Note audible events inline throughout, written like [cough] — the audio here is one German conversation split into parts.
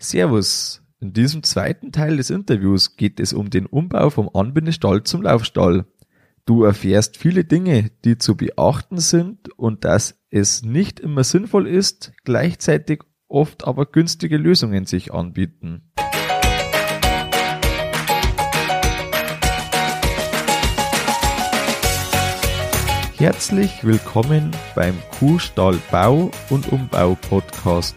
Servus. In diesem zweiten Teil des Interviews geht es um den Umbau vom Anbindestall zum Laufstall. Du erfährst viele Dinge, die zu beachten sind und dass es nicht immer sinnvoll ist, gleichzeitig oft aber günstige Lösungen sich anbieten. Herzlich willkommen beim Kuhstall Bau und Umbau Podcast.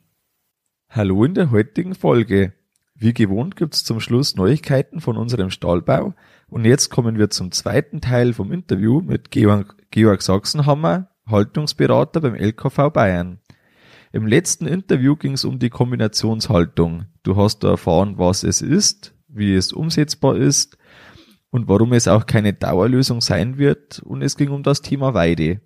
Hallo in der heutigen Folge. Wie gewohnt gibt's zum Schluss Neuigkeiten von unserem Stallbau und jetzt kommen wir zum zweiten Teil vom Interview mit Georg, Georg Sachsenhammer, Haltungsberater beim LKV Bayern. Im letzten Interview ging es um die Kombinationshaltung. Du hast da erfahren, was es ist, wie es umsetzbar ist und warum es auch keine Dauerlösung sein wird und es ging um das Thema Weide.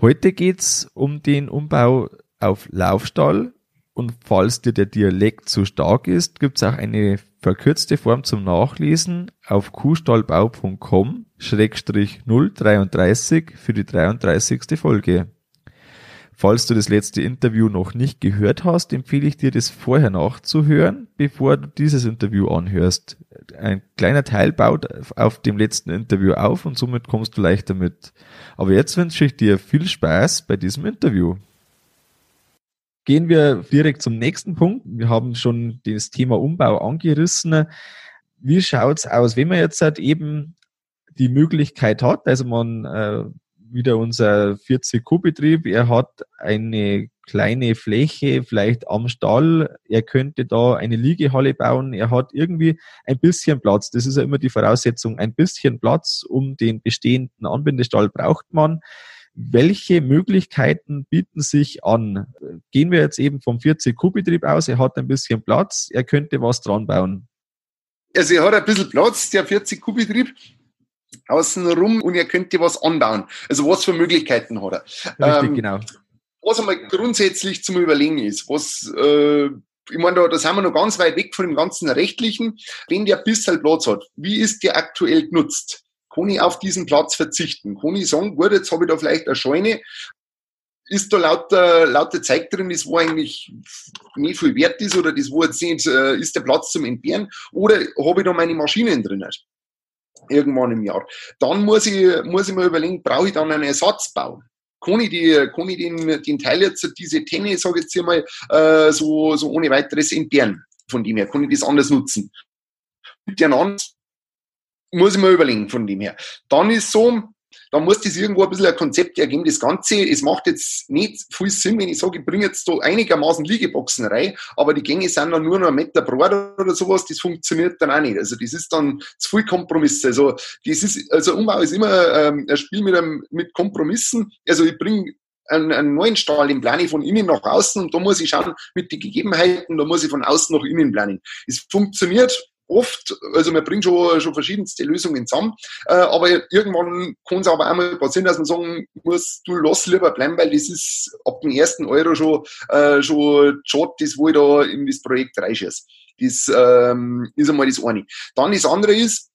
Heute geht's um den Umbau auf Laufstall und falls dir der Dialekt zu stark ist, gibt's auch eine verkürzte Form zum Nachlesen auf kuhstallbau.com 033 für die 33. Folge. Falls du das letzte Interview noch nicht gehört hast, empfehle ich dir, das vorher nachzuhören, bevor du dieses Interview anhörst. Ein kleiner Teil baut auf dem letzten Interview auf und somit kommst du leichter mit. Aber jetzt wünsche ich dir viel Spaß bei diesem Interview. Gehen wir direkt zum nächsten Punkt. Wir haben schon das Thema Umbau angerissen. Wie schaut's aus, wenn man jetzt halt eben die Möglichkeit hat, also man äh, wieder unser 40-Kuh-Betrieb. Er hat eine kleine Fläche, vielleicht am Stall. Er könnte da eine Liegehalle bauen. Er hat irgendwie ein bisschen Platz. Das ist ja immer die Voraussetzung. Ein bisschen Platz um den bestehenden Anbindestall braucht man. Welche Möglichkeiten bieten sich an? Gehen wir jetzt eben vom 40-Kuh-Betrieb aus. Er hat ein bisschen Platz. Er könnte was dran bauen. Also er hat ein bisschen Platz, der 40-Kuh-Betrieb außenrum und er könnte was anbauen. Also was für Möglichkeiten hat er? Richtig, ähm, genau. Was einmal grundsätzlich zum Überlegen ist, was äh, ich meine, da, da sind wir noch ganz weit weg von dem ganzen Rechtlichen. Wenn der bisschen Platz hat, wie ist der aktuell genutzt? Kann ich auf diesen Platz verzichten? Kann ich sagen, gut, jetzt habe ich da vielleicht eine Scheune, ist da lauter, lauter Zeug drin, das wo eigentlich nicht viel wert ist oder das wo jetzt nicht, äh, ist der Platz zum Entbehren oder habe ich da meine Maschinen drin? irgendwann im Jahr. Dann muss ich, muss ich mir überlegen, brauche ich dann einen Ersatzbau? Kann ich, die, kann ich den, den Teil jetzt, diese Tenne, sage ich jetzt hier mal, äh, so, so ohne weiteres entbehren? Von dem her, kann ich das anders nutzen? Miteinander muss ich mir überlegen von dem her. Dann ist so, da muss das irgendwo ein bisschen ein Konzept ergeben. Das Ganze, es macht jetzt nicht viel Sinn, wenn ich sage, ich bringe jetzt so einigermaßen Liegeboxen rein, aber die Gänge sind dann nur noch ein Meter breit oder sowas, das funktioniert dann auch nicht. Also das ist dann zu viel Kompromiss. Also das ist, also Umbau ist immer ähm, ein Spiel mit, einem, mit Kompromissen. Also ich bringe einen, einen neuen Stahl im Plane von innen nach außen und da muss ich schauen mit den Gegebenheiten, da muss ich von außen nach innen planen. Es funktioniert oft, also man bringt schon, schon verschiedenste Lösungen zusammen, äh, aber irgendwann kann es aber mal passieren, dass man sagen muss, du lass lieber bleiben, weil das ist ab dem ersten Euro schon, äh, schon schade, das wo ich da in das Projekt reinschieße. Das ähm, ist einmal das eine. Dann das andere ist,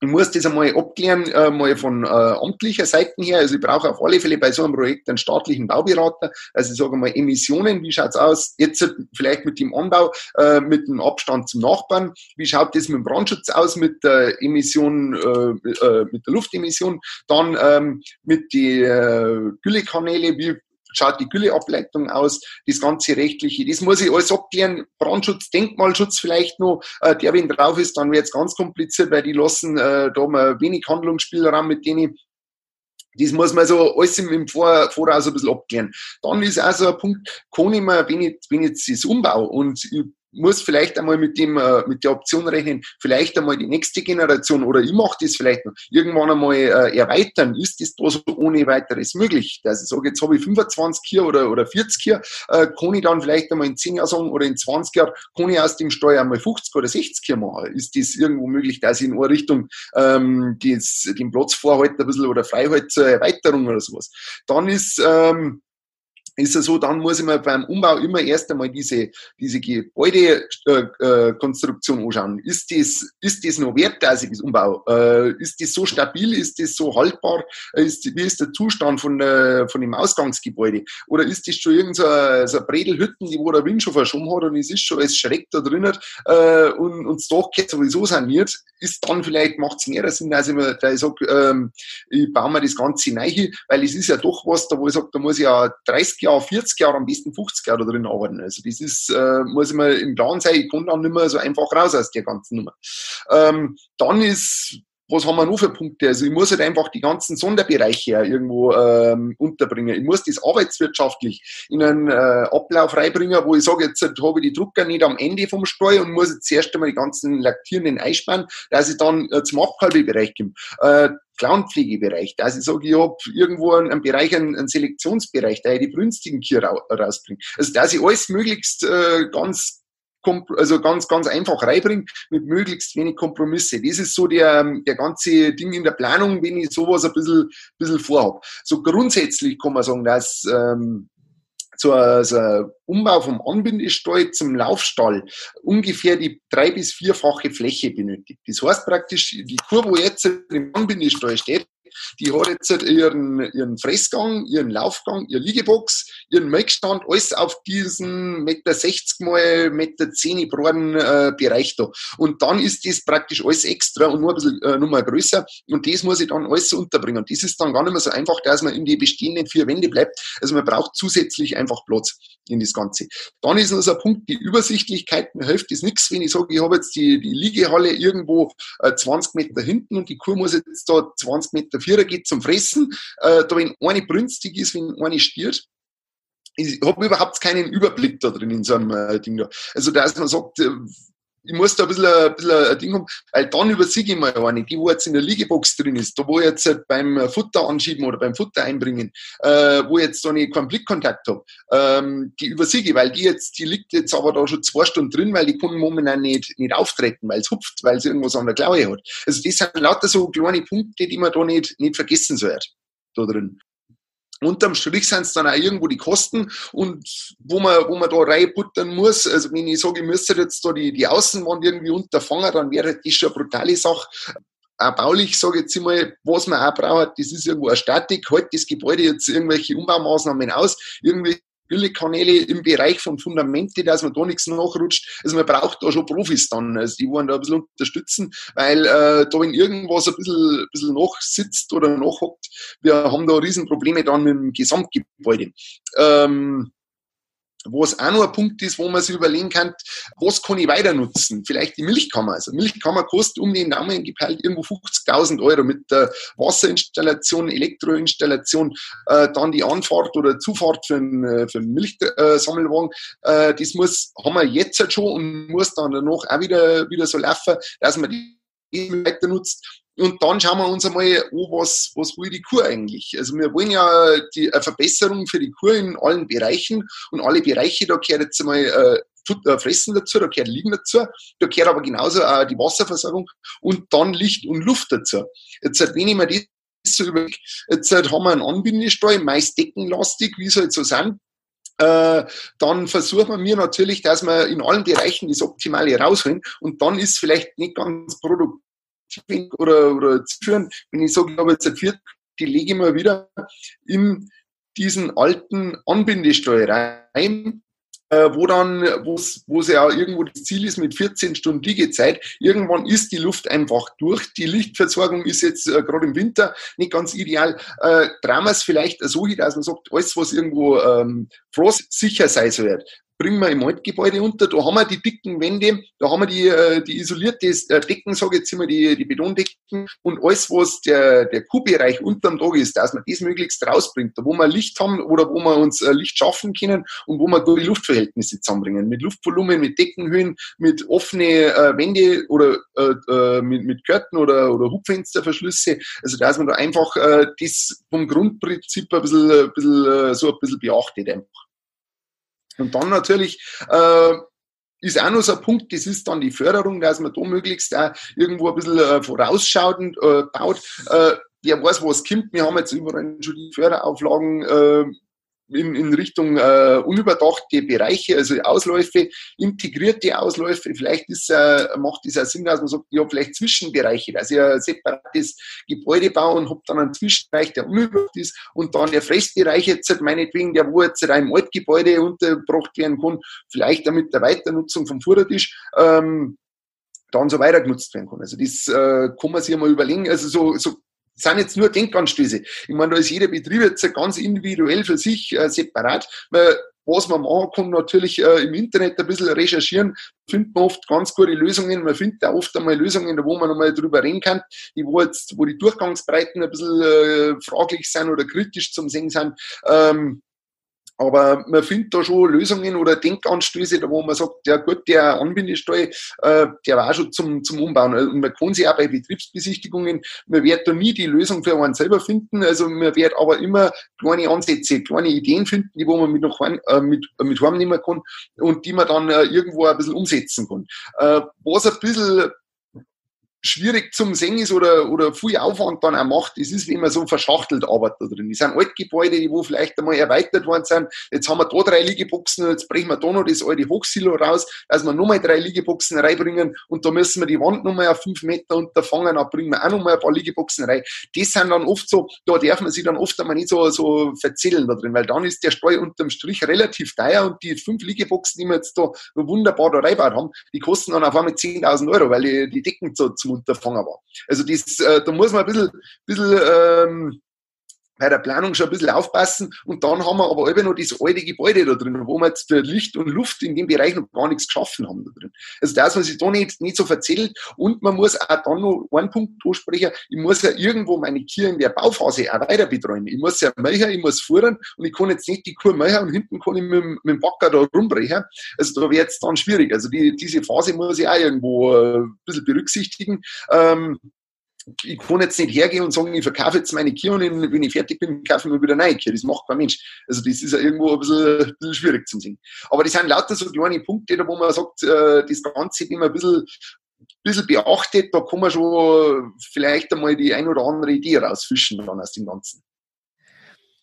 ich muss das einmal abklären, äh, mal von äh, amtlicher Seite her. Also ich brauche auf alle Fälle bei so einem Projekt einen staatlichen Bauberater. Also ich sage mal Emissionen, wie schaut's aus? Jetzt vielleicht mit dem Anbau, äh, mit dem Abstand zum Nachbarn. Wie schaut das mit dem Brandschutz aus, mit der Emission, äh, äh, mit der Luftemission? Dann ähm, mit die äh, Güllekanäle, wie schaut die Gülleableitung aus, das ganze rechtliche, das muss ich alles abklären, Brandschutz, Denkmalschutz vielleicht noch, äh, der wenn drauf ist, dann wird es ganz kompliziert, weil die lassen äh, da mal wenig Handlungsspielraum mit denen. Das muss man so alles im Vor Voraus ein bisschen abklären. Dann ist auch so ein Punkt, kann ich mir, wenn ich, wenn ich das umbau und ich muss vielleicht einmal mit dem, äh, mit der Option rechnen, vielleicht einmal die nächste Generation oder ich mache das vielleicht noch irgendwann einmal äh, erweitern. Ist das da so ohne weiteres möglich? Dass ich sage, jetzt habe ich 25 hier oder, oder 40 hier, äh, kann ich dann vielleicht einmal in 10 Jahren sagen oder in 20 Jahren, kann ich aus dem Steuer einmal 50 oder 60 hier machen? Ist das irgendwo möglich, dass ich in eine Richtung ähm, das, den Platz vorhalte ein bisschen oder frei halte zur Erweiterung oder sowas? Dann ist ähm, ist es so, dann muss ich mir beim Umbau immer erst einmal diese, diese Gebäudekonstruktion äh, äh, anschauen. Ist das, ist das noch wert, dass ich das umbau? Äh, ist das so stabil? Ist das so haltbar? Ist, wie ist der Zustand von, von dem Ausgangsgebäude? Oder ist das schon irgend so, so Bredelhütten, die wo der Wind schon verschoben hat und es ist schon alles schreck da drinnen und, und das Dach geht sowieso saniert? Ist dann vielleicht, macht es mehr Sinn, dass ich mir, dass ich sage, ähm, ich baue mir das Ganze neu, weil es ist ja doch was, da wo ich sage, da muss ich ja 30 Jahre, 40 Jahre, am besten 50 Jahre drin arbeiten. Also das ist, äh, muss ich mal im Plan sein, ich komme dann nicht mehr so einfach raus aus der ganzen Nummer. Ähm, dann ist was haben wir noch für Punkte? Also ich muss halt einfach die ganzen Sonderbereiche irgendwo ähm, unterbringen. Ich muss das arbeitswirtschaftlich in einen äh, Ablauf reinbringen, wo ich sage, jetzt habe ich die Drucker nicht am Ende vom Steuer und muss jetzt zuerst einmal die ganzen laktierenden einspannen, dass ich dann äh, zum Abkalbebereich komme. Äh, Clownpflegebereich, dass ich sage, ich habe irgendwo einen, Bereich, einen, einen, Selektionsbereich, da ich die brünstigen Kier rausbringe. Also dass ich alles möglichst äh, ganz also ganz, ganz einfach reinbringen mit möglichst wenig Kompromisse. Das ist so der, der ganze Ding in der Planung, wenn ich sowas ein bisschen, bisschen vorhabe. So grundsätzlich kann man sagen, dass ähm, so ein Umbau vom Anbindestall zum Laufstall ungefähr die drei- bis vierfache Fläche benötigt. Das heißt praktisch, die Kurve, wo jetzt im Anbindestall steht, die hat jetzt ihren, ihren Fressgang, ihren Laufgang, ihr Liegebox, ihren Melkstand, alles auf diesen Meter 60 mal Meter 10 breiten äh, Bereich da. Und dann ist das praktisch alles extra und nur ein bisschen äh, mal größer. Und das muss ich dann alles unterbringen. Und das ist dann gar nicht mehr so einfach, dass man in die bestehenden vier Wände bleibt. Also man braucht zusätzlich einfach Platz in das Ganze. Dann ist ein Punkt, die Übersichtlichkeit, mir hilft das nichts, wenn ich sage, ich habe jetzt die, die Liegehalle irgendwo äh, 20 Meter hinten und die Kuh muss jetzt da 20 Meter Vierer geht zum Fressen. Äh, da wenn eine brünstig ist, wenn eine stiert, ich habe überhaupt keinen Überblick da drin in so einem äh, Ding da. Also da ist man sagt, äh, ich muss da ein bisschen, ein bisschen ein Ding haben, weil dann übersiege ich mal eine, die wo jetzt in der Liegebox drin ist, da wo ich jetzt halt beim Futter anschieben oder beim Futter einbringen, äh, wo ich jetzt nicht keinen Blickkontakt habe, ähm, die übersiege ich, weil die jetzt, die liegt jetzt aber da schon zwei Stunden drin, weil die kann momentan nicht, nicht auftreten, weil es hupft, weil sie irgendwas an der Klaue hat. Also das sind lauter so kleine Punkte, die man da nicht, nicht vergessen sollte, da drin unterm Strich sind es dann auch irgendwo die Kosten und wo man, wo man da reinbuttern muss. Also wenn ich sage, ich müsste jetzt da die, die Außenwand irgendwie unterfangen, dann wäre das schon eine brutale Sache. Auch baulich, sage ich jetzt mal, was man auch braucht, das ist irgendwo eine Statik, halt das Gebäude jetzt irgendwelche Umbaumaßnahmen aus, irgendwie Güllekanäle im Bereich von Fundamente, dass man da nichts nachrutscht. Also man braucht da schon Profis dann, also die wollen da ein bisschen unterstützen, weil äh, da wenn irgendwas ein bisschen, ein bisschen nachsitzt oder nachhockt, wir haben da Riesenprobleme dann mit dem Gesamtgebäude. Ähm, was auch noch ein Punkt ist, wo man sich überlegen kann, was kann ich weiter nutzen? Vielleicht die Milchkammer. Also Milchkammer kostet um den Daumen gepeilt irgendwo 50.000 Euro mit der Wasserinstallation, Elektroinstallation, äh, dann die Anfahrt oder Zufahrt für einen, äh, für einen Milchsammelwagen. Äh, das muss, haben wir jetzt halt schon und muss dann danach auch wieder, wieder so laufen, dass man die weiter nutzt. Und dann schauen wir uns einmal an, was, was will die Kur eigentlich? Also wir wollen ja die, eine Verbesserung für die Kur in allen Bereichen und alle Bereiche, da gehört jetzt einmal äh, äh, Fressen dazu, da gehört Liegen dazu, da gehört aber genauso auch die Wasserversorgung und dann Licht und Luft dazu. Jetzt, wenn ich mir das so überlege, jetzt haben wir einen Anbindestall, meist deckenlastig, wie es halt so sind, äh, dann versuchen wir natürlich, dass wir in allen Bereichen das Optimale rausholen und dann ist vielleicht nicht ganz produktiv oder, oder führen, wenn ich sage, ich habe jetzt ein Viertel, die lege ich mal wieder in diesen alten Anbindesteuer rein, äh, wo dann, wo es ja irgendwo das Ziel ist mit 14 Stunden Liegezeit, irgendwann ist die Luft einfach durch. Die Lichtversorgung ist jetzt äh, gerade im Winter nicht ganz ideal. Äh, Dramas vielleicht so, dass man sagt, alles, was irgendwo ähm, frostsicher sein soll, bringen wir im Altgebäude unter. Da haben wir die dicken Wände, da haben wir die, äh, die isolierte äh, Decken, sage ich jetzt immer, die, die Betondecken und alles, was der, der Kuhbereich unterm Tag ist, dass man das möglichst rausbringt, da wo wir Licht haben oder wo wir uns äh, Licht schaffen können und wo wir gute Luftverhältnisse zusammenbringen. Mit Luftvolumen, mit Deckenhöhen, mit offene äh, Wände oder äh, äh, mit, mit Körten oder, oder Hubfensterverschlüsse. Also dass man da einfach äh, das vom Grundprinzip ein bisschen, ein bisschen so ein bisschen beachtet einfach. Und dann natürlich äh, ist auch noch so ein Punkt, das ist dann die Förderung, dass man da möglichst auch irgendwo ein bisschen äh, vorausschauend äh, baut. Äh, wer weiß, was kommt. Wir haben jetzt überall schon die Förderauflagen äh, in, in Richtung äh, unüberdachte Bereiche, also Ausläufe, integrierte Ausläufe. Vielleicht ist, äh, macht es auch Sinn, dass man sagt, ja, vielleicht Zwischenbereiche, dass ich ein separates Gebäude baue und habe dann einen Zwischenbereich, der unüberdacht ist und dann der Fressbereich jetzt halt meinetwegen, der wo jetzt ein Altgebäude untergebracht werden kann, vielleicht damit der Weiternutzung vom Futtertisch, ähm, dann so weiter genutzt werden kann. Also das äh, kann man sich mal überlegen. Also so, so sind jetzt nur Denkanstöße. Ich meine, da ist jeder Betrieb jetzt ganz individuell für sich äh, separat. Man, was man machen kann, natürlich äh, im Internet ein bisschen recherchieren, findet man oft ganz gute Lösungen. Man findet auch oft einmal Lösungen, wo man nochmal drüber reden kann, die wo jetzt, wo die Durchgangsbreiten ein bisschen äh, fraglich sind oder kritisch zum Sehen sind. Ähm, aber man findet da schon Lösungen oder Denkanstöße, da wo man sagt, ja gut, der Anbindestall, äh, der war schon zum, zum Umbauen. Und man kann sich auch bei Betriebsbesichtigungen, man wird da nie die Lösung für einen selber finden. Also man wird aber immer kleine Ansätze, kleine Ideen finden, die wo man mit, noch äh, mit, mit heimnehmen kann und die man dann äh, irgendwo ein bisschen umsetzen kann. Äh, was ein bisschen schwierig zum Singen ist oder, oder viel Aufwand dann auch macht, das ist, man so verschachtelt arbeitet da drin. Das sind Altgebäude, die wo vielleicht einmal erweitert worden sind. Jetzt haben wir da drei Liegeboxen, jetzt brechen wir da noch das alte Hochsilo raus, dass wir nochmal drei Liegeboxen reinbringen und da müssen wir die Wand nochmal auf fünf Meter unterfangen, dann bringen wir auch nochmal ein paar Liegeboxen rein. Das sind dann oft so, da darf man sich dann oft einmal nicht so, so verzählen da drin, weil dann ist der Stall unterm Strich relativ teuer und die fünf Liegeboxen, die wir jetzt da wunderbar da reingebaut haben, die kosten dann auf einmal 10.000 Euro, weil die, die Decken so zum Unterfangen war. Also das, äh, da muss man ein bisschen, bisschen ähm, bei der Planung schon ein bisschen aufpassen. Und dann haben wir aber immer noch das alte Gebäude da drin, wo wir jetzt für Licht und Luft in dem Bereich noch gar nichts geschaffen haben da drin. Also dass man sich da nicht, nicht so verzählt. Und man muss auch dann noch einen Punkt ansprechen. Ich muss ja irgendwo meine Kühe in der Bauphase auch weiter betreuen. Ich muss ja melken, ich muss fuhren und ich kann jetzt nicht die Kuh melken und hinten kann ich mit, mit dem Backer da rumbrechen. Also da wird es dann schwierig. Also die, diese Phase muss ich auch irgendwo äh, ein bisschen berücksichtigen. Ähm, ich kann jetzt nicht hergehen und sagen, ich verkaufe jetzt meine Kühe und wenn ich fertig bin, kaufe ich mir wieder eine neue Kühe. Das macht kein Mensch. Also das ist ja irgendwo ein bisschen, ein bisschen schwierig zu sehen. Aber das sind lauter so kleine Punkte, wo man sagt, äh, das Ganze, wenn man ein bisschen, ein bisschen beachtet, da kann man schon vielleicht einmal die ein oder andere Idee rausfischen dann aus dem Ganzen.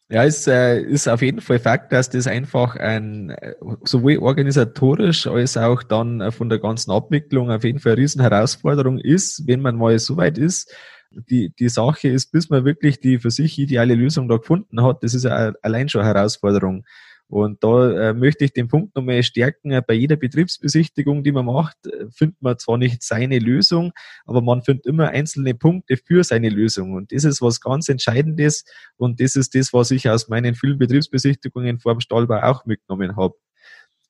Ja, es äh, ist auf jeden Fall Fakt, dass das einfach ein, äh, sowohl organisatorisch als auch dann äh, von der ganzen Abwicklung auf jeden Fall eine Riesenherausforderung ist, wenn man mal so weit ist. Die, die Sache ist, bis man wirklich die für sich ideale Lösung da gefunden hat, das ist ja allein schon eine Herausforderung. Und da äh, möchte ich den Punkt nochmal stärken. Äh, bei jeder Betriebsbesichtigung, die man macht, äh, findet man zwar nicht seine Lösung, aber man findet immer einzelne Punkte für seine Lösung. Und das ist was ganz Entscheidendes. Und das ist das, was ich aus meinen vielen Betriebsbesichtigungen vor dem Stallbau auch mitgenommen habe.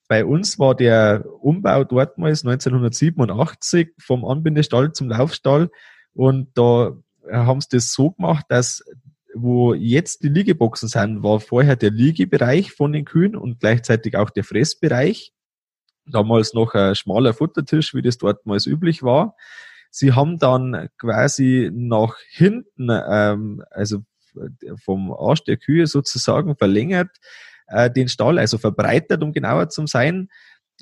Bei uns war der Umbau dortmals 1987 vom Anbindestall zum Laufstall. Und da haben sie das so gemacht, dass wo jetzt die Liegeboxen sind, war vorher der Liegebereich von den Kühen und gleichzeitig auch der Fressbereich. Damals noch ein schmaler Futtertisch, wie das dort mal üblich war. Sie haben dann quasi nach hinten, ähm, also vom Arsch der Kühe sozusagen verlängert, äh, den Stall, also verbreitert, um genauer zu sein,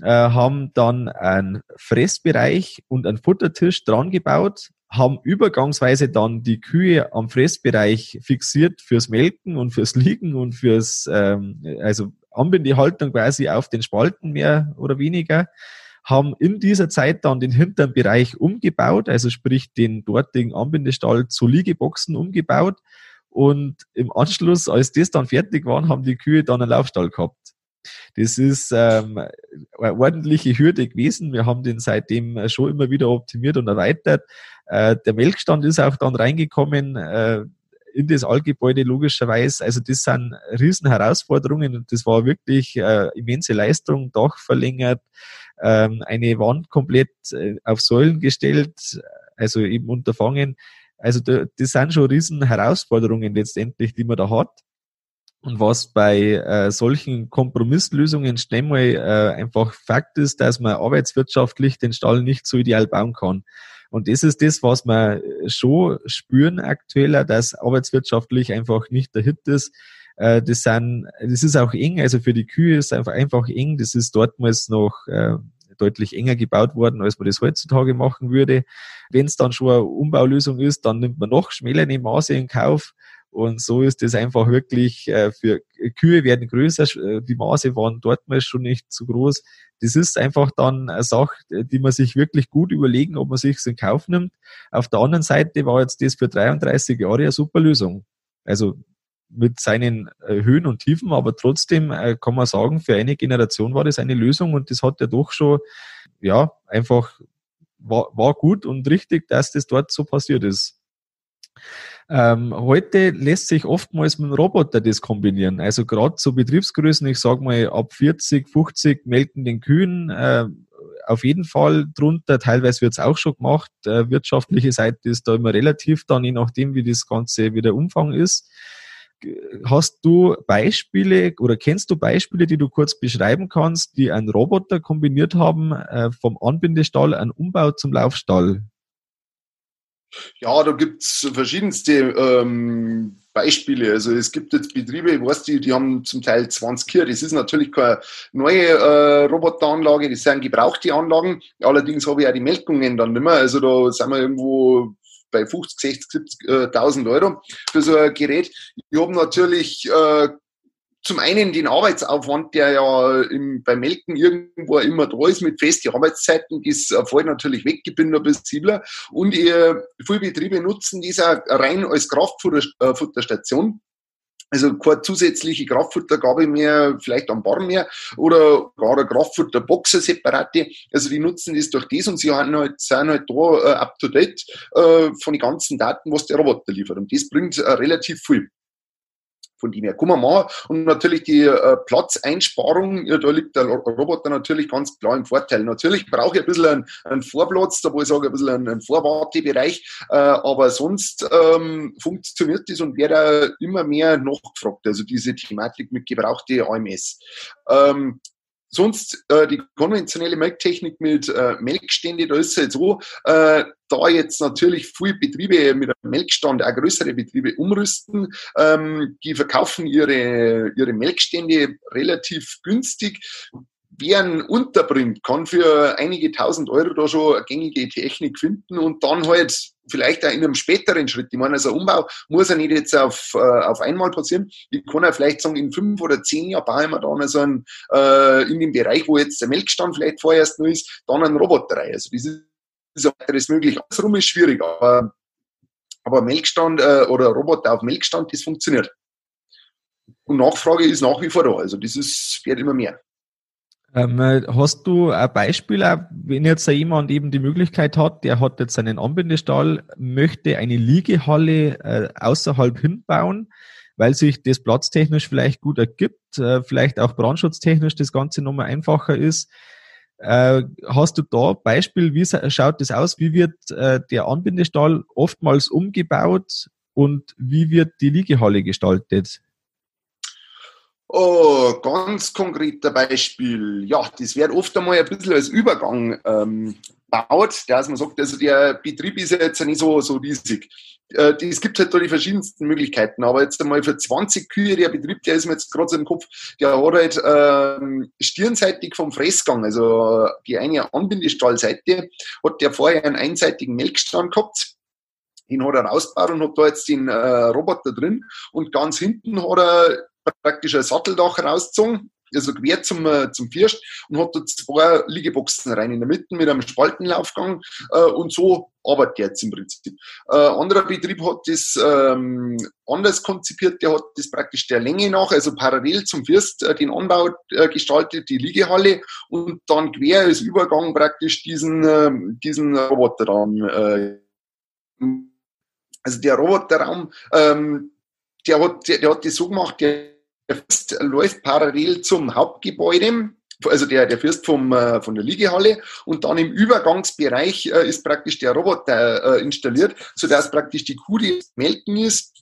äh, haben dann einen Fressbereich und einen Futtertisch dran gebaut, haben übergangsweise dann die Kühe am Fressbereich fixiert fürs Melken und fürs Liegen und fürs, ähm, also Anbindehaltung quasi auf den Spalten mehr oder weniger, haben in dieser Zeit dann den hinteren Bereich umgebaut, also sprich den dortigen Anbindestall zu Liegeboxen umgebaut und im Anschluss, als das dann fertig war, haben die Kühe dann einen Laufstall gehabt. Das ist ähm, eine ordentliche Hürde gewesen. Wir haben den seitdem schon immer wieder optimiert und erweitert. Äh, der Melkstand ist auch dann reingekommen. Äh, in das Allgebäude logischerweise. Also das sind riesen Herausforderungen und das war wirklich äh, immense Leistung, Dach verlängert, ähm, eine Wand komplett äh, auf Säulen gestellt, also eben Unterfangen. Also da, das sind schon riesen Herausforderungen letztendlich, die man da hat. Und was bei äh, solchen Kompromisslösungen schnell mal äh, einfach Fakt ist, dass man arbeitswirtschaftlich den Stall nicht so ideal bauen kann. Und das ist das, was wir schon spüren aktuell, dass arbeitswirtschaftlich einfach nicht der Hit ist. Äh, das, sind, das ist auch eng, also für die Kühe ist es einfach, einfach eng. Das ist dortmals noch äh, deutlich enger gebaut worden, als man das heutzutage machen würde. Wenn es dann schon eine Umbaulösung ist, dann nimmt man noch schmälere Maße in Kauf. Und so ist es einfach wirklich äh, für Kühe werden größer, äh, die Maße waren dort mal schon nicht zu groß. Das ist einfach dann eine Sache, die man sich wirklich gut überlegen, ob man sich in Kauf nimmt. Auf der anderen Seite war jetzt das für 33 Jahre eine super Lösung. Also mit seinen äh, Höhen und Tiefen, aber trotzdem kann man sagen, für eine Generation war das eine Lösung und das hat ja doch schon, ja, einfach war, war gut und richtig, dass das dort so passiert ist. Ähm, heute lässt sich oftmals mit dem Roboter das kombinieren. Also gerade zu Betriebsgrößen, ich sage mal ab 40, 50 melkenden Kühen, äh, auf jeden Fall drunter. Teilweise wird es auch schon gemacht. Äh, wirtschaftliche Seite ist da immer relativ, dann je nachdem, wie das Ganze, wie der Umfang ist. Hast du Beispiele oder kennst du Beispiele, die du kurz beschreiben kannst, die einen Roboter kombiniert haben, äh, vom Anbindestall, einen Umbau zum Laufstall? Ja, da gibt's verschiedenste ähm, Beispiele. Also es gibt jetzt Betriebe, ich weiß, die, die haben zum Teil 20 Kühe. Das ist natürlich keine neue äh, Roboteranlage, das sind gebrauchte Anlagen. Allerdings habe ich auch die Melkungen dann nicht mehr. Also da sind wir irgendwo bei 50, 60, 70.000 Euro für so ein Gerät. Ich habe natürlich äh, zum einen den Arbeitsaufwand, der ja im, beim Melken irgendwo immer da ist mit festen Arbeitszeiten, das fällt natürlich weg, ich bin noch flexibler. Und ihr, viele Betriebe nutzen dieser rein als Kraftfutterstation. Also keine zusätzliche Kraftfuttergabe mehr, vielleicht am Bar mehr oder gar eine Kraftfutterboxer separate. Also die nutzen das durch das und sie haben halt, sind halt da uh, up to date uh, von den ganzen Daten, was der Roboter liefert. Und das bringt relativ viel von dem her. Kann man machen. Und natürlich die äh, Platzeinsparung, ja, da liegt der Roboter natürlich ganz klar im Vorteil. Natürlich brauche ich ein bisschen einen, einen Vorplatz, da wo ich sage, ein bisschen einen, einen Vorwartebereich, äh, aber sonst ähm, funktioniert das und wird immer mehr nachgefragt. Also diese Thematik mit gebrauchte AMS. Ähm, sonst äh, die konventionelle Melktechnik mit äh, Melkstände, da ist es halt so, äh, da jetzt natürlich viele Betriebe mit einem Melkstand, auch größere Betriebe umrüsten, ähm, die verkaufen ihre, ihre Melkstände relativ günstig. Einen unterbringt, kann für einige tausend Euro da schon eine gängige Technik finden und dann halt vielleicht auch in einem späteren Schritt. Ich meine, also ein Umbau muss ja nicht jetzt auf, äh, auf einmal passieren. Ich kann ja vielleicht sagen, in fünf oder zehn Jahren bauen wir dann so einen, äh, in dem Bereich, wo jetzt der Melkstand vielleicht vorerst nur ist, dann einen Roboter rein. Also das ist, ist weiteres möglich. Andersrum ist schwierig, aber, aber Melkstand äh, oder Roboter auf Melkstand, das funktioniert. Und Nachfrage ist nach wie vor da. Also das ist, wird immer mehr. Ähm, hast du ein Beispiel, wenn jetzt jemand eben die Möglichkeit hat, der hat jetzt einen Anbindestall, möchte eine Liegehalle äh, außerhalb hinbauen, weil sich das platztechnisch vielleicht gut ergibt, äh, vielleicht auch brandschutztechnisch das Ganze nochmal einfacher ist. Äh, hast du da Beispiel, wie schaut das aus? Wie wird äh, der Anbindestall oftmals umgebaut und wie wird die Liegehalle gestaltet? Oh, ganz konkreter Beispiel. Ja, das wird oft einmal ein bisschen als Übergang ähm, baut, dass man sagt, also der Betrieb ist jetzt nicht so, so riesig. Äh, es gibt halt da die verschiedensten Möglichkeiten, aber jetzt einmal für 20 Kühe, der Betrieb, der ist mir jetzt gerade so im Kopf, der hat halt ähm, stirnseitig vom Fressgang, also die eine Anbindestallseite, hat der vorher einen einseitigen Melkstand gehabt den hat er rausgebaut und hat da jetzt den äh, Roboter drin und ganz hinten hat er praktisch ein Satteldach rausgezogen, also quer zum, äh, zum First und hat da zwei Liegeboxen rein in der Mitte mit einem Spaltenlaufgang äh, und so arbeitet er jetzt im Prinzip. Äh, anderer Betrieb hat das ähm, anders konzipiert, der hat das praktisch der Länge nach, also parallel zum First äh, den Anbau äh, gestaltet, die Liegehalle und dann quer als Übergang praktisch diesen, äh, diesen Roboter dann äh, Also der Roboterraum, ähm, der hat, der, der hat das so gemacht, der läuft parallel zum Hauptgebäude, also der, der Fürst vom, äh, von der Liegehalle und dann im Übergangsbereich äh, ist praktisch der Roboter äh, installiert, sodass praktisch die Kuh, die melken ist,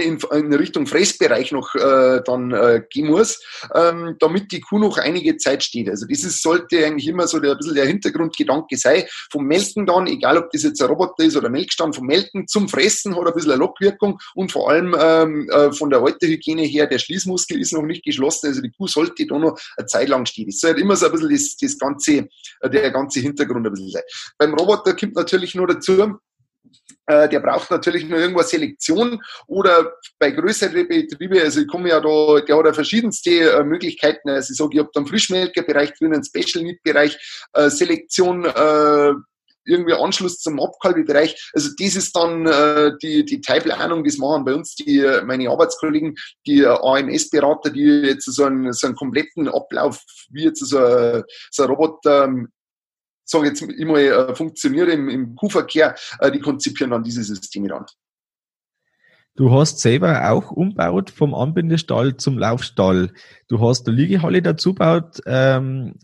in, in Richtung Fressbereich noch äh, dann äh, gehen muss, ähm, damit die Kuh noch einige Zeit steht. Also das ist, sollte eigentlich immer so der, ein bisschen der Hintergrundgedanke sein. Vom Melken dann, egal ob das jetzt ein Roboter ist oder Melkstand, vom Melken zum Fressen hat ein bisschen eine Lockwirkung und vor allem ähm, äh, von der Haltehygiene her, der Schließmuskel ist noch nicht geschlossen, also die Kuh sollte da noch eine Zeit lang stehen. Das soll halt immer so ein bisschen das, das ganze, äh, der ganze Hintergrund ein bisschen sein. Beim Roboter kommt natürlich nur dazu, äh, der braucht natürlich nur irgendwas Selektion oder bei größeren Betrieben, also ich komme ja da, der hat ja verschiedenste äh, Möglichkeiten. Also ich sage, ich habe da einen Frischmelkerbereich drin, einen Special Meat Bereich, äh, Selektion, äh, irgendwie Anschluss zum Abkalbebereich. Also das ist dann äh, die, die Teilplanung, das machen bei uns die meine Arbeitskollegen, die AMS-Berater, die jetzt so einen, so einen kompletten Ablauf, wie jetzt so, ein, so ein Roboter ähm, sage jetzt immer, äh, funktioniert im, im Kuhverkehr, äh, die konzipieren dann diese Systeme dann. Du hast selber auch umbaut vom Anbindestall zum Laufstall. Du hast eine Liegehalle dazu gebaut. Ähm,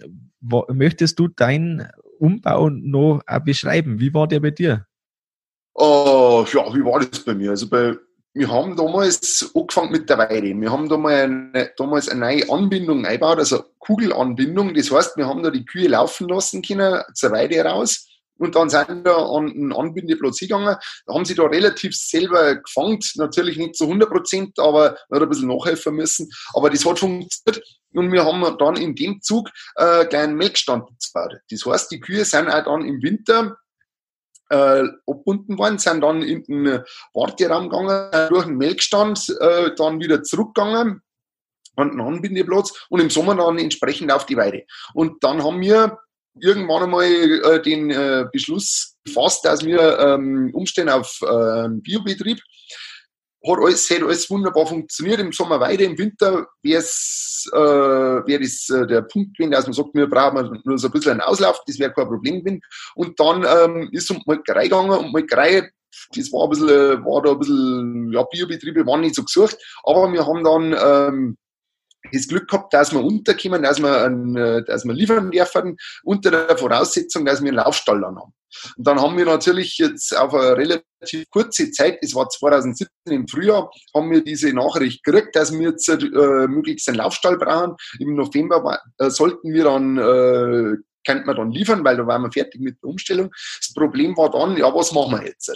möchtest du deinen Umbau noch beschreiben? Wie war der bei dir? Oh, ja, wie war das bei mir? Also bei wir haben damals angefangen mit der Weide. Wir haben da eine, damals eine neue Anbindung eingebaut, also Kugelanbindung. Das heißt, wir haben da die Kühe laufen lassen können zur Weide raus. Und dann sind wir an einen Anbindeplatz gegangen. Da haben sie da relativ selber gefangen. Natürlich nicht zu 100 Prozent, aber haben ein bisschen nachhelfen müssen. Aber das hat funktioniert. Und wir haben dann in dem Zug äh, einen Melkstand gebaut. Das heißt, die Kühe sind auch dann im Winter äh, abgebunden worden, sind dann in den Warteraum gegangen, durch den Melkstand, äh, dann wieder zurückgegangen an den Anbindeplatz und im Sommer dann entsprechend auf die Weide. Und dann haben wir irgendwann einmal äh, den äh, Beschluss gefasst, dass wir ähm, umstellen auf äh, Biobetrieb hat alles, hat alles wunderbar funktioniert. Im Sommer weiter, im Winter wäre es, äh, wäre das äh, der Punkt gewesen, dass man sagt, wir brauchen nur so ein bisschen einen Auslauf, das wäre kein Problem gewesen. Und dann ähm, ist es um Molkerei gegangen und Molkerei, das war ein bisschen, äh, war da ein bisschen, ja, Biobetriebe waren nicht so gesucht, aber wir haben dann, ähm, das Glück gehabt, dass wir unterkommen, dass wir, einen, äh, dass wir liefern dürfen, unter der Voraussetzung, dass wir einen Laufstall dann haben. Und dann haben wir natürlich jetzt auf eine relativ kurze Zeit, das war 2017 im Frühjahr, haben wir diese Nachricht gekriegt, dass wir jetzt äh, möglichst einen Laufstall brauchen. Im November äh, sollten wir dann äh, könnte man dann liefern, weil da waren wir fertig mit der Umstellung. Das Problem war dann, ja, was machen wir jetzt?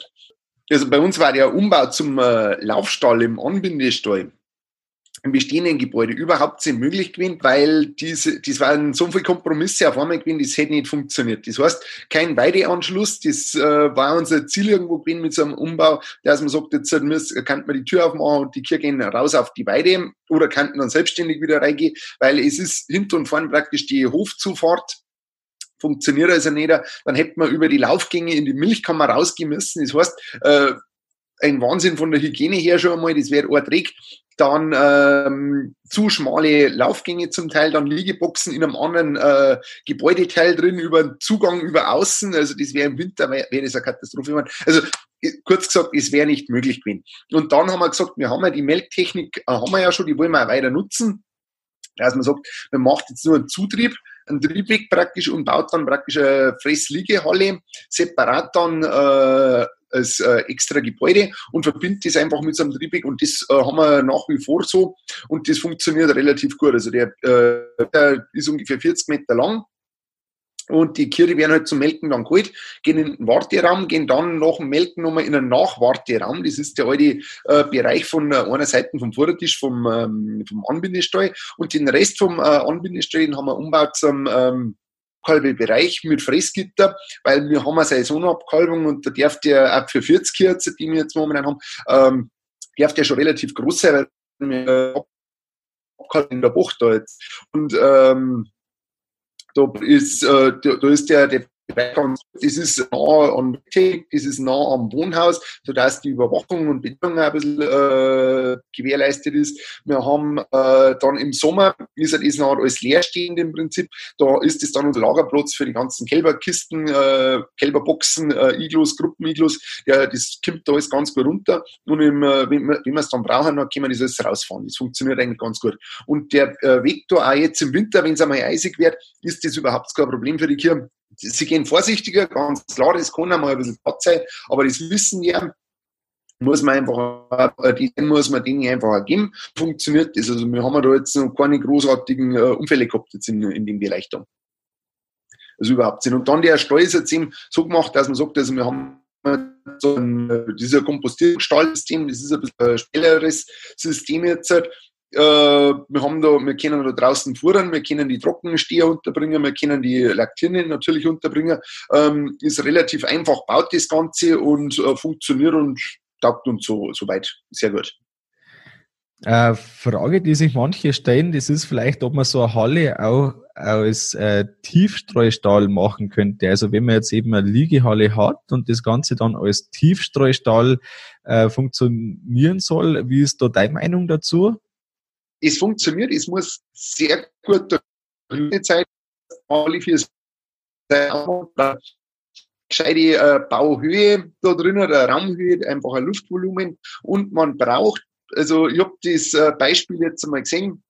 Also bei uns war der Umbau zum äh, Laufstall im Anbindestall im bestehenden Gebäude überhaupt nicht möglich gewesen, weil diese, das waren so viele Kompromisse auf einmal gewesen, das hätte nicht funktioniert. Das heißt, kein Weideanschluss, das äh, war unser Ziel irgendwo gewesen mit so einem Umbau, dass man sagt, jetzt muss, kann man die Tür aufmachen und die Kühe gehen raus auf die Weide oder könnten dann selbstständig wieder reingehen, weil es ist hinten und vorn praktisch die Hofzufahrt funktioniert also nicht, dann hätte man über die Laufgänge in die Milchkammer rausgehen. Das heißt, äh, ein Wahnsinn von der Hygiene her schon einmal, das wäre Träg dann ähm, zu schmale Laufgänge zum Teil, dann Liegeboxen in einem anderen äh, Gebäudeteil drin, über Zugang über außen, also das wäre im Winter, wäre wär das eine Katastrophe. Also kurz gesagt, es wäre nicht möglich gewesen. Und dann haben wir gesagt, wir haben ja die Melktechnik, äh, haben wir ja schon, die wollen wir auch weiter nutzen. Dass man sagt, man macht jetzt nur einen Zutrieb, einen Triebweg praktisch und baut dann praktisch eine Fressliegehalle, separat dann äh, als äh, extra Gebäude und verbindet das einfach mit so einem Triebweg und das äh, haben wir nach wie vor so und das funktioniert relativ gut. Also der, äh, der ist ungefähr 40 Meter lang und die Kühe werden halt zum Melken dann geholt, gehen in den Warteraum, gehen dann nach dem Melken nochmal in einen Nachwarteraum. Das ist der alte äh, Bereich von äh, einer Seite vom Vordertisch vom, ähm, vom Anbindestall. Und den Rest vom äh, Anbindestall den haben wir umgebaut zum ähm, Bereich mit Fressgitter, weil wir haben eine Saisonabkalbung und da darf der auch für 40 Hertz, die wir jetzt momentan haben, ähm, darf der schon relativ groß sein, weil wir in der Bucht da jetzt. Und ähm, da ist, äh, da ist der, der ist nah an das ist nah am Wohnhaus, sodass die Überwachung und Betreuung ein bisschen äh, gewährleistet ist. Wir haben äh, dann im Sommer, ist das noch alles leerstehend im Prinzip, da ist es dann unser Lagerplatz für die ganzen Kälberkisten, äh, Kälberboxen, äh, Iglus, Gruppeniglus, ja, das kommt da alles ganz gut runter und im, äh, wenn wir es dann brauchen, dann können wir das alles rausfahren. Das funktioniert eigentlich ganz gut. Und der äh, Weg da auch jetzt im Winter, wenn es einmal eisig wird, ist das überhaupt kein Problem für die Kirchen sie gehen vorsichtiger, ganz klar, das kann einmal ein bisschen Platz sein, aber das wissen ja, muss man einfach, äh, die muss man denen einfach geben. Funktioniert das. Also wir haben da jetzt noch keine großartigen äh, Unfälle gehabt jetzt in, in dem Bereich da. Also überhaupt nicht. Und dann der Stall ist jetzt eben so gemacht, dass man sagt, also wir haben so ein, äh, dieser Kompostierungsstallsystem, das ist ein bisschen ein schnelleres System jetzt. Äh, wir haben da, wir können da draußen fuhren, wir können die Trockensteher unterbringen, wir können die Laktierenden natürlich unterbringen. Ähm, ist relativ einfach, baut das Ganze und äh, funktioniert und taugt uns so, so weit sehr gut. Äh, Frage, die sich manche stellen, das ist vielleicht, ob man so eine Halle auch als äh, Tiefstreustall machen könnte. Also wenn man jetzt eben eine Liegehalle hat und das Ganze dann als Tiefstreustall äh, funktionieren soll, wie ist da deine Meinung dazu? Es funktioniert, es muss sehr gut durch Zeit, alle vier gescheite äh, Bauhöhe da drinnen, der Raumhöhe, einfach ein Luftvolumen und man braucht, also ich habe das äh, Beispiel jetzt einmal gesehen,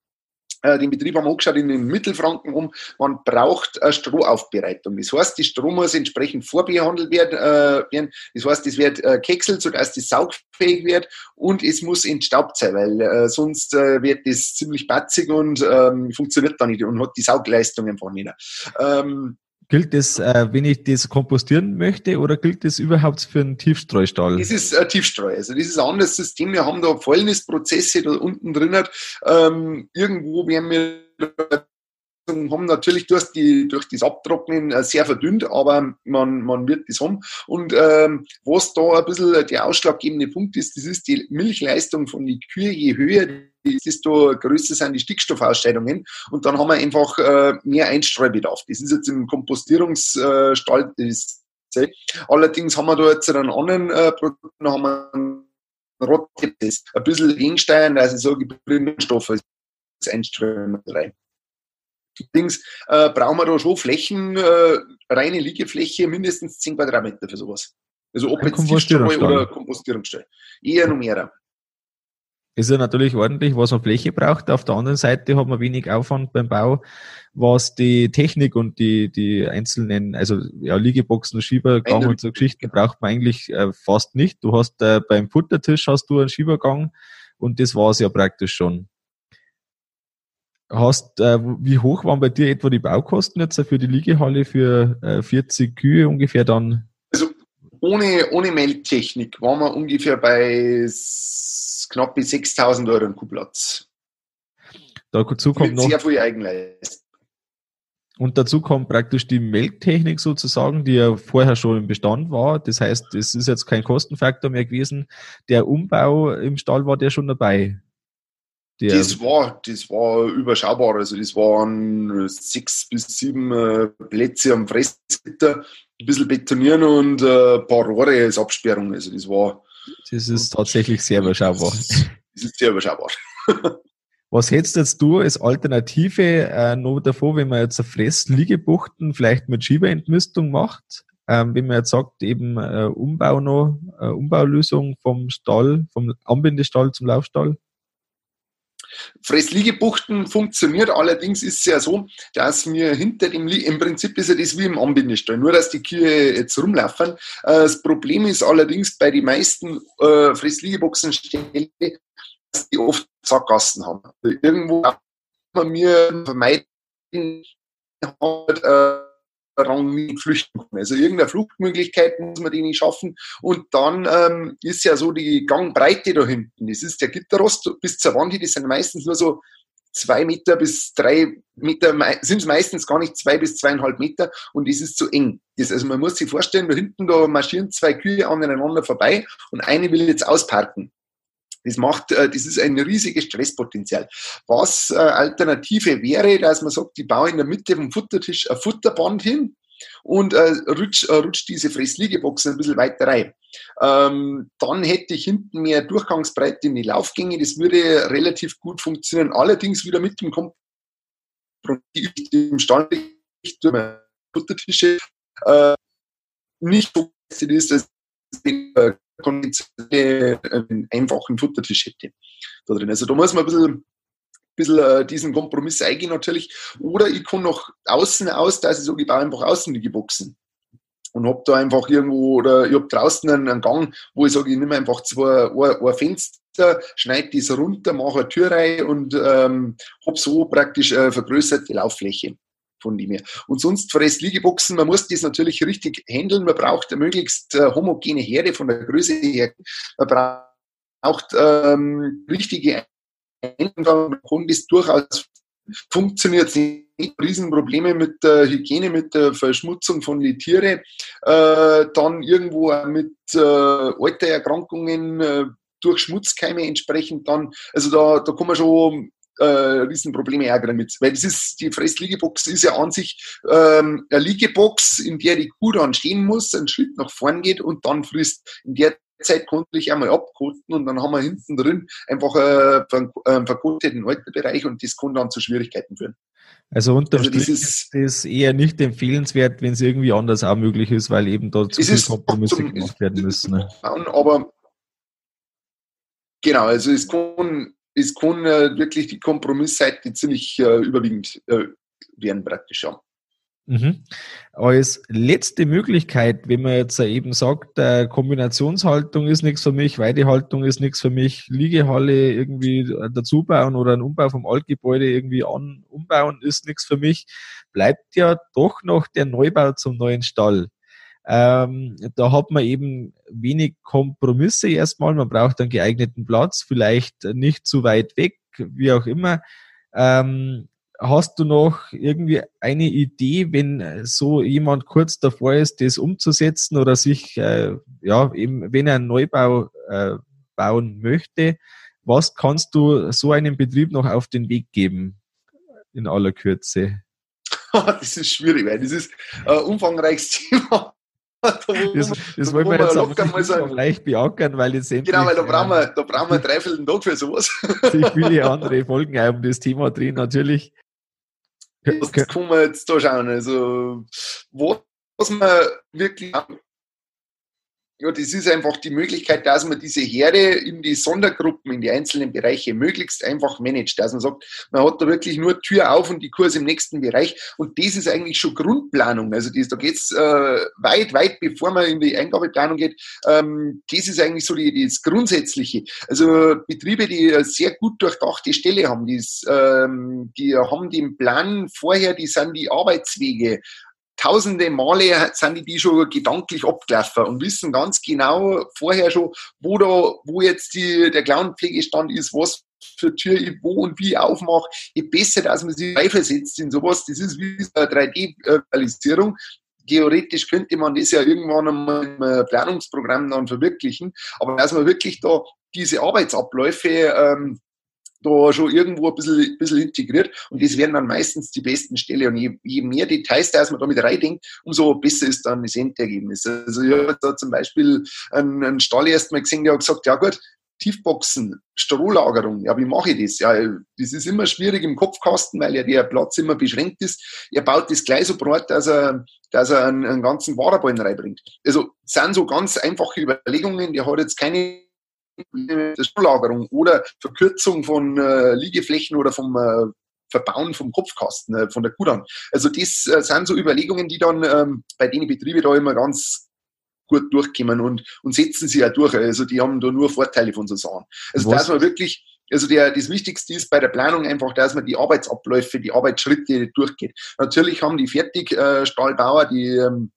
den Betrieb haben wir angeschaut in den Mittelfranken um, man braucht eine Strohaufbereitung. Das heißt, die Strom muss entsprechend vorbehandelt werden. Äh, das heißt, es wird äh, kexelt, sodass das saugfähig wird und es muss entstaubt sein, weil äh, sonst äh, wird das ziemlich batzig und ähm, funktioniert dann nicht und hat die Saugleistung einfach nicht. Ähm, Gilt das, äh, wenn ich das kompostieren möchte, oder gilt das überhaupt für einen Tiefstreustall? Das ist ein Tiefstreu. Also das ist ein anderes System. Wir haben da Fäulnisprozesse da unten drin. Ähm, irgendwo werden wir haben natürlich durch, die, durch das Abtrocknen äh, sehr verdünnt, aber man, man wird das haben. Und ähm, was da ein bisschen der ausschlaggebende Punkt ist, das ist die Milchleistung von den Kühe. Je höher desto größer sind die Stickstoffausscheidungen und dann haben wir einfach äh, mehr Einstreubedarf. Das ist jetzt im Kompostierungsstall das Allerdings haben wir da jetzt einen anderen äh, Produkt, da haben wir einen Rottepes, ein bisschen Gegenstein, also so Brennstoffe als Einstreuung rein. Allerdings äh, brauchen wir da schon Flächen, äh, reine Liegefläche, mindestens 10 Quadratmeter für sowas. Also ob jetzt Tischstall oder Kompostierungsstall. Eher noch mehr ist ja natürlich ordentlich, was man Fläche braucht. Auf der anderen Seite hat man wenig Aufwand beim Bau, was die Technik und die, die einzelnen, also ja, Liegeboxen, Schiebergang und so Geschichten braucht man eigentlich äh, fast nicht. Du hast äh, beim Futtertisch hast du einen Schiebergang und das war's ja praktisch schon. Hast, äh, wie hoch waren bei dir etwa die Baukosten jetzt für die Liegehalle für äh, 40 Kühe ungefähr dann? Ohne, ohne Melktechnik waren wir ungefähr bei knapp bis 6000 Euro im Kuhplatz. Dazu kommt noch. Sehr viel Eigenleistung. Und dazu kommt praktisch die Melktechnik sozusagen, die ja vorher schon im Bestand war. Das heißt, es ist jetzt kein Kostenfaktor mehr gewesen. Der Umbau im Stall war der schon dabei. Der das war, das war überschaubar. Also das waren sechs bis sieben äh, Plätze am Fressgitter, ein bisschen betonieren und äh, ein paar Rohre als Absperrung. Also das war das ist tatsächlich sehr überschaubar. Das ist sehr überschaubar. [laughs] Was hättest jetzt du als Alternative äh, noch davor, wenn man jetzt eine Fressliegebuchten vielleicht mit Schieberentmistung macht? Ähm, wenn man jetzt sagt, eben äh, Umbau noch, äh, Umbaulösung vom Stall, vom Anbindestall zum Laufstall? Fressliegebuchten funktioniert, allerdings ist es ja so, dass wir hinter dem, Lie im Prinzip ist ja das wie im Anbindestall, nur dass die Kühe jetzt rumlaufen. Äh, das Problem ist allerdings bei den meisten äh, Fressliegebuchsenstellen, dass die oft Sackgassen haben. Irgendwo haben wir vermeiden, äh, Rang flüchten können. Also irgendeine Fluchtmöglichkeit muss man denen schaffen. Und dann ähm, ist ja so die Gangbreite da hinten. Das ist der Gitterrost bis zur Wand, die sind meistens nur so zwei Meter bis drei Meter, sind es meistens gar nicht zwei bis zweieinhalb Meter und das ist zu eng. Das, also man muss sich vorstellen, da hinten da marschieren zwei Kühe aneinander vorbei und eine will jetzt ausparken. Das macht, äh, das ist ein riesiges Stresspotenzial. Was äh, Alternative wäre, dass man sagt, die bauen in der Mitte vom Futtertisch ein Futterband hin und äh, rutscht äh, rutsch diese Fressliegeboxen ein bisschen weiter rein. Ähm, dann hätte ich hinten mehr Durchgangsbreite in die Laufgänge. Das würde relativ gut funktionieren. Allerdings wieder mit dem Kompromiss im Stall Futtertische äh, nicht so ist, dass ich äh, einen einfachen Futtertisch hätte da drin. Also da muss man ein bisschen bisschen äh, diesen Kompromiss eingehen natürlich. Oder ich kann noch außen aus, dass ich sage, ich baue einfach außen die Boxen. Und hab da einfach irgendwo, oder ich hab draußen einen, einen Gang, wo ich sage, ich nehme einfach zwei, ein, ein Fenster, schneide das runter, mache eine Tür rein und ähm, hab so praktisch eine vergrößerte Lauffläche von dem her. Und sonst fresst Liegeboxen, man muss das natürlich richtig handeln, man braucht eine möglichst äh, homogene Herde von der Größe her, man braucht ähm, richtige Kunden ist durchaus funktioniert nicht. Riesenprobleme mit der Hygiene, mit der Verschmutzung von die Tiere, äh, dann irgendwo mit äh, Altererkrankungen äh, durch Schmutzkeime entsprechend dann, also da, da kann man schon äh, Riesenprobleme ärgern mit. Weil das ist, die Fressliegebox ist ja an sich ähm, eine Liegebox, in der die Kuh dann stehen muss, einen Schritt nach vorn geht und dann frisst. In der Zeit konnte ich einmal abkoten und dann haben wir hinten drin einfach äh, einen verkoteten Alterbereich und das kann dann zu Schwierigkeiten führen. Also unterm also Strich ist das eher nicht empfehlenswert, wenn es irgendwie anders auch möglich ist, weil eben da zu viele Kompromisse zum, gemacht werden müssen. Ne? Aber genau, also es kann, es kann äh, wirklich die Kompromissseite ziemlich äh, überwiegend äh, werden praktisch, ja. Mhm. Als letzte Möglichkeit, wenn man jetzt eben sagt, äh, Kombinationshaltung ist nichts für mich, Weidehaltung ist nichts für mich, Liegehalle irgendwie dazu bauen oder ein Umbau vom Altgebäude irgendwie an, umbauen ist nichts für mich, bleibt ja doch noch der Neubau zum neuen Stall. Ähm, da hat man eben wenig Kompromisse erstmal, man braucht einen geeigneten Platz, vielleicht nicht zu weit weg, wie auch immer. Ähm, Hast du noch irgendwie eine Idee, wenn so jemand kurz davor ist, das umzusetzen oder sich, äh, ja, eben, wenn er einen Neubau äh, bauen möchte, was kannst du so einem Betrieb noch auf den Weg geben in aller Kürze? [laughs] das ist schwierig, weil das ist ein umfangreiches [laughs] Thema. Da, das, das wollen wir jetzt mal so leicht beackern, weil jetzt Genau, weil da brauchen wir, da brauchen wir dreiviertel Tag für sowas. sich viele [laughs] andere Folgen auch um das Thema drehen, natürlich. Das kann man jetzt da schauen. Also, was man wirklich ja, das ist einfach die Möglichkeit, dass man diese Herde in die Sondergruppen, in die einzelnen Bereiche möglichst einfach managt. Dass man sagt, man hat da wirklich nur Tür auf und die Kurs im nächsten Bereich. Und das ist eigentlich schon Grundplanung. Also das, da geht's äh, weit, weit bevor man in die Eingabeplanung geht. Ähm, das ist eigentlich so die, das Grundsätzliche. Also Betriebe, die sehr gut durchdachte Stelle haben, die, ähm, die haben den Plan vorher, die sind die Arbeitswege tausende Male sind die, schon gedanklich abgelaufen und wissen ganz genau vorher schon, wo da, wo jetzt die, der Clownpflegestand ist, was für Tür ich wo und wie aufmache. Je besser, dass man sich reinversetzt in sowas. Das ist wie eine 3D-Realisierung. Theoretisch könnte man das ja irgendwann im Planungsprogramm dann verwirklichen. Aber dass man wirklich da diese Arbeitsabläufe ähm, da schon irgendwo ein bisschen, bisschen integriert und das werden dann meistens die besten Stelle und je, je mehr Details, dass man damit reindenkt, umso besser ist dann das Endergebnis. Also ich habe da zum Beispiel einen, einen Stall erst mal gesehen, der hat gesagt, ja gut, Tiefboxen, Strohlagerung, ja, wie mache ich das? Ja, das ist immer schwierig im Kopfkasten, weil ja der Platz immer beschränkt ist. Er baut das gleich so breit, dass er, dass er einen, einen ganzen Waderballen reinbringt. Also, sind so ganz einfache Überlegungen, der hat jetzt keine der Schullagerung oder Verkürzung von äh, Liegeflächen oder vom äh, Verbauen vom Kopfkasten, äh, von der Kudan. Also das äh, sind so Überlegungen, die dann ähm, bei den Betrieben da immer ganz gut durchkommen und, und setzen sie ja durch. Also die haben da nur Vorteile von so Sachen. Also Was? dass man wirklich, also der, das Wichtigste ist bei der Planung einfach, dass man die Arbeitsabläufe, die Arbeitsschritte durchgeht. Natürlich haben die Fertigstahlbauer, die ähm,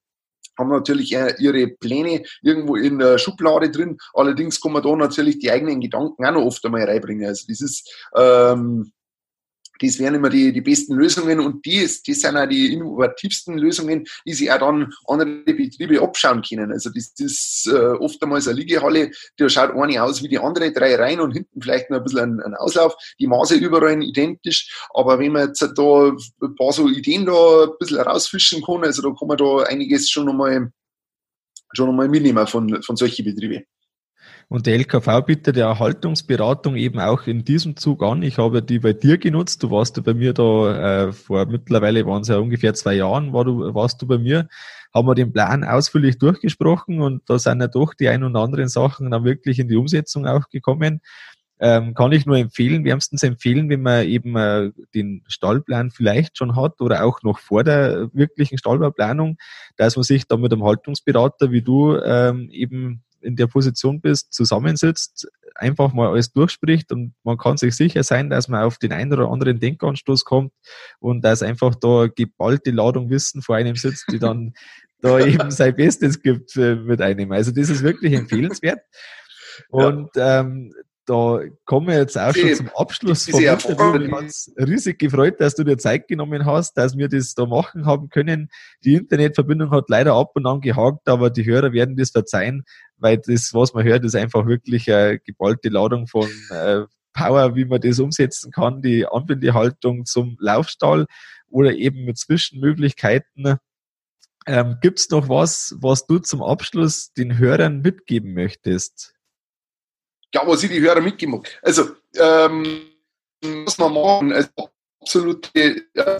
haben natürlich ihre Pläne irgendwo in der Schublade drin. Allerdings kann man da natürlich die eigenen Gedanken auch noch oft einmal reinbringen. Also das ist, ähm, das wären immer die, die besten Lösungen und die, das sind auch die innovativsten Lösungen, die sich auch dann andere Betriebe abschauen können. Also das ist äh, oft einmal so eine Liegehalle, da schaut eine aus wie die andere, drei Reihen und hinten vielleicht noch ein bisschen ein, ein Auslauf, die Maße überall identisch, aber wenn man jetzt da ein paar so Ideen da ein bisschen rausfischen kann, also da kann man da einiges schon nochmal schon nochmal mitnehmen von, von solchen Betrieben. Und der LKV bietet ja Haltungsberatung eben auch in diesem Zug an. Ich habe die bei dir genutzt. Du warst ja bei mir da äh, vor mittlerweile waren es ja ungefähr zwei Jahren, war du, warst du bei mir. Haben wir den Plan ausführlich durchgesprochen und da sind ja doch die ein und anderen Sachen dann wirklich in die Umsetzung auch gekommen. Ähm, kann ich nur empfehlen, wärmstens empfehlen, wenn man eben äh, den Stallplan vielleicht schon hat oder auch noch vor der wirklichen Stallbauplanung, dass man sich da mit einem Haltungsberater wie du ähm, eben in der Position bist, zusammensitzt, einfach mal alles durchspricht und man kann sich sicher sein, dass man auf den einen oder anderen Denkanstoß kommt und dass einfach da geballte Ladung Wissen vor einem sitzt, die dann [laughs] da eben sein Bestes gibt mit einem. Also das ist wirklich [laughs] empfehlenswert. Und ähm, da kommen wir jetzt auch schon zum Abschluss vom Interview. Mich hat riesig gefreut, dass du dir Zeit genommen hast, dass wir das da machen haben können. Die Internetverbindung hat leider ab und an gehakt, aber die Hörer werden das verzeihen, weil das, was man hört, ist einfach wirklich eine geballte Ladung von äh, Power, wie man das umsetzen kann, die Anbindehaltung zum Laufstall oder eben mit Zwischenmöglichkeiten. Ähm, Gibt noch was, was du zum Abschluss den Hörern mitgeben möchtest? ja, was ich die Hörer mitgemacht. Also, ähm, was man machen, also absolute äh,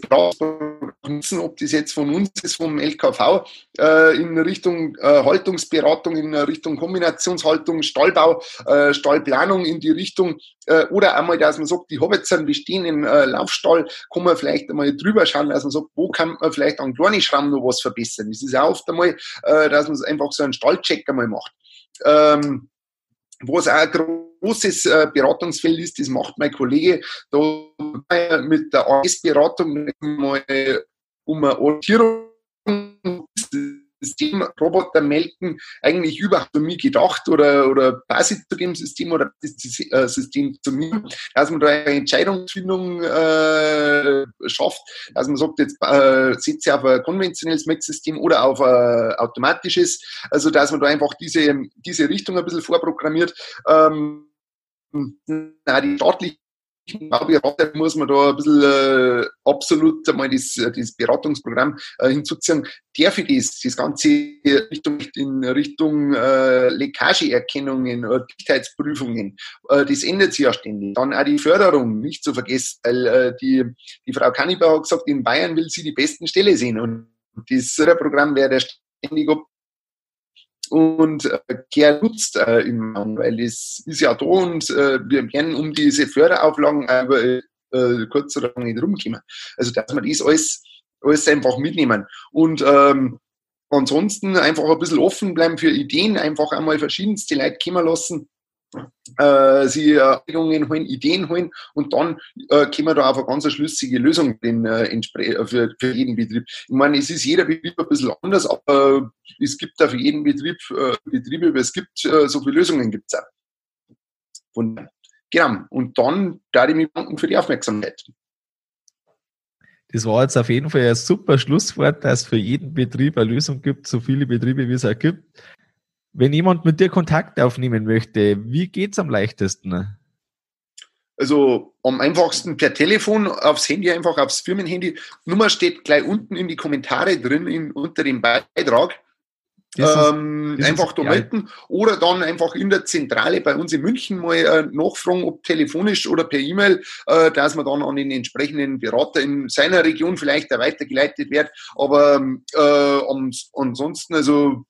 nutzen, ob das jetzt von uns ist, vom LKV, äh, in Richtung äh, Haltungsberatung, in Richtung Kombinationshaltung, Stallbau, äh, Stallplanung in die Richtung, äh, oder einmal, dass man sagt, die habe jetzt einen bestehenden äh, Laufstall, kann man vielleicht einmal drüber schauen, dass man sagt, wo kann man vielleicht an kleinen Schramm noch was verbessern. Das ist auch oft einmal, dass man einfach so einen Stallcheck einmal macht. Ähm, wo es auch großes äh, Beratungsfeld ist, das macht mein Kollege. Da mit der AS-Beratung um eine Orientierung. System Roboter melken eigentlich überhaupt für mich gedacht oder, oder Basis zu dem System oder das äh, System zu mir, dass man da eine Entscheidungsfindung äh, schafft, dass man sagt, jetzt äh, setze ich auf ein konventionelles Melksystem oder auf ein automatisches, also dass man da einfach diese, diese Richtung ein bisschen vorprogrammiert. Ähm, na, die staatliche Bauberater muss man da ein bisschen äh, absolut einmal das, äh, das Beratungsprogramm äh, hinzuziehen. Darf ich das, das Ganze Richtung, in Richtung äh, Leckageerkennungen, äh, Dichtheitsprüfungen, äh, das ändert sich ja ständig. Dann auch die Förderung, nicht zu vergessen, weil äh, die, die Frau Kannibar hat gesagt, in Bayern will sie die besten Stelle sehen und das Förderprogramm wäre ständig und äh, Care nutzt äh, im Mann, weil es ist ja da und äh, wir werden um diese Förderauflagen aber äh, kurz oder lang nicht rumkommen. Also dass wir das alles, alles einfach mitnehmen. Und ähm, ansonsten einfach ein bisschen offen bleiben für Ideen, einfach einmal verschiedenste Leute kommen lassen äh, sie äh, holen, Ideen holen und dann äh, können wir da auf eine ganz schlüssige Lösung den, äh, äh, für, für jeden Betrieb. Ich meine, es ist jeder Betrieb ein bisschen anders, aber es gibt da für jeden Betrieb äh, Betriebe, aber es gibt äh, so viele Lösungen gibt es auch. Und, genau. Und dann da ich mich danken für die Aufmerksamkeit. Das war jetzt auf jeden Fall ein super Schlusswort, dass es für jeden Betrieb eine Lösung gibt, so viele Betriebe wie es auch gibt. Wenn jemand mit dir Kontakt aufnehmen möchte, wie geht's am leichtesten? Also am einfachsten per Telefon, aufs Handy, einfach aufs Firmenhandy. Nummer steht gleich unten in die Kommentare drin, in, unter dem Beitrag. Ist, ähm, einfach da melden oder dann einfach in der Zentrale bei uns in München mal äh, nachfragen, ob telefonisch oder per E-Mail, äh, dass man dann an den entsprechenden Berater in seiner Region vielleicht weitergeleitet wird. Aber äh, ansonsten, also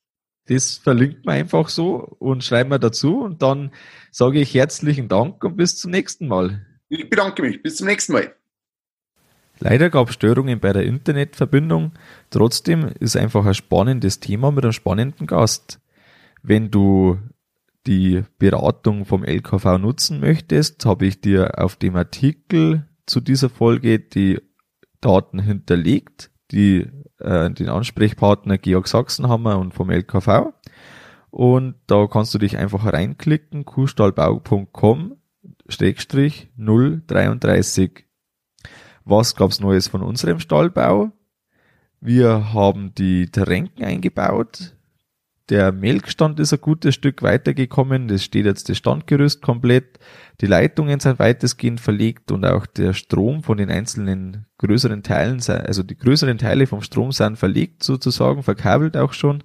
das verlinkt man einfach so und schreibt mir dazu und dann sage ich herzlichen Dank und bis zum nächsten Mal. Ich bedanke mich. Bis zum nächsten Mal. Leider gab es Störungen bei der Internetverbindung. Trotzdem ist einfach ein spannendes Thema mit einem spannenden Gast. Wenn du die Beratung vom LKV nutzen möchtest, habe ich dir auf dem Artikel zu dieser Folge die Daten hinterlegt, die äh, den Ansprechpartner Georg Sachsenhammer und vom LKV. Und da kannst du dich einfach reinklicken, kuhstallbau.com 033. Was gab's Neues von unserem Stallbau? Wir haben die Tränken eingebaut. Der Melkstand ist ein gutes Stück weitergekommen. Das steht jetzt das Standgerüst komplett. Die Leitungen sind weitestgehend verlegt und auch der Strom von den einzelnen größeren Teilen, also die größeren Teile vom Strom sind verlegt sozusagen, verkabelt auch schon.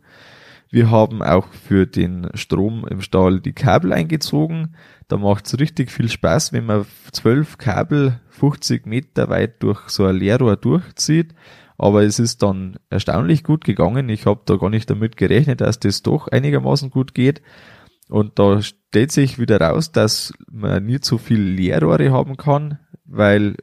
Wir haben auch für den Strom im Stall die Kabel eingezogen. Da macht's richtig viel Spaß, wenn man zwölf Kabel 50 Meter weit durch so ein Leerrohr durchzieht. Aber es ist dann erstaunlich gut gegangen. Ich habe da gar nicht damit gerechnet, dass das doch einigermaßen gut geht. Und da stellt sich wieder raus, dass man nicht so viel Leerrohre haben kann, weil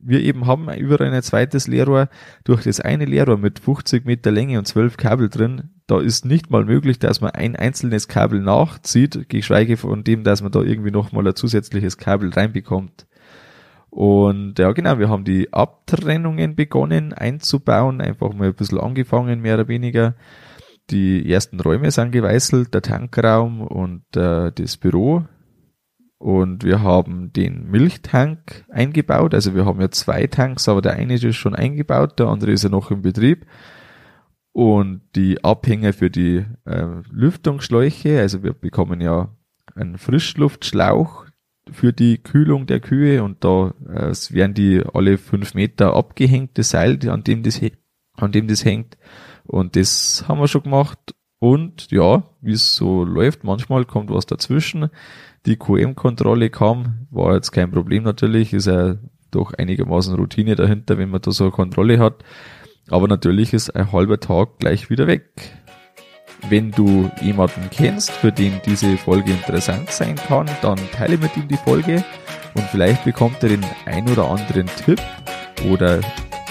wir eben haben überall ein zweites Leerrohr. Durch das eine Leerrohr mit 50 Meter Länge und 12 Kabel drin, da ist nicht mal möglich, dass man ein einzelnes Kabel nachzieht, geschweige von dem, dass man da irgendwie nochmal ein zusätzliches Kabel reinbekommt. Und ja, genau, wir haben die Abtrennungen begonnen einzubauen, einfach mal ein bisschen angefangen, mehr oder weniger. Die ersten Räume sind geweißelt, der Tankraum und äh, das Büro. Und wir haben den Milchtank eingebaut. Also wir haben ja zwei Tanks, aber der eine ist schon eingebaut, der andere ist ja noch im Betrieb. Und die Abhänge für die äh, Lüftungsschläuche, also wir bekommen ja einen Frischluftschlauch, für die Kühlung der Kühe und da äh, werden die alle fünf Meter abgehängt, das Seil, an dem das, an dem das hängt. Und das haben wir schon gemacht. Und ja, wie es so läuft, manchmal kommt was dazwischen. Die QM-Kontrolle kam, war jetzt kein Problem natürlich, ist ja doch einigermaßen Routine dahinter, wenn man da so eine Kontrolle hat. Aber natürlich ist ein halber Tag gleich wieder weg. Wenn du jemanden kennst, für den diese Folge interessant sein kann, dann teile mit ihm die Folge und vielleicht bekommt er den ein oder anderen Tipp oder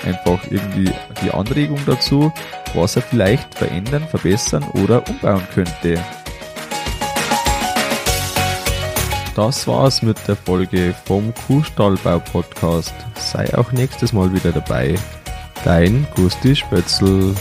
einfach irgendwie die Anregung dazu, was er vielleicht verändern, verbessern oder umbauen könnte. Das war's mit der Folge vom Kuhstallbau Podcast. Sei auch nächstes Mal wieder dabei. Dein Gusti Spötzl.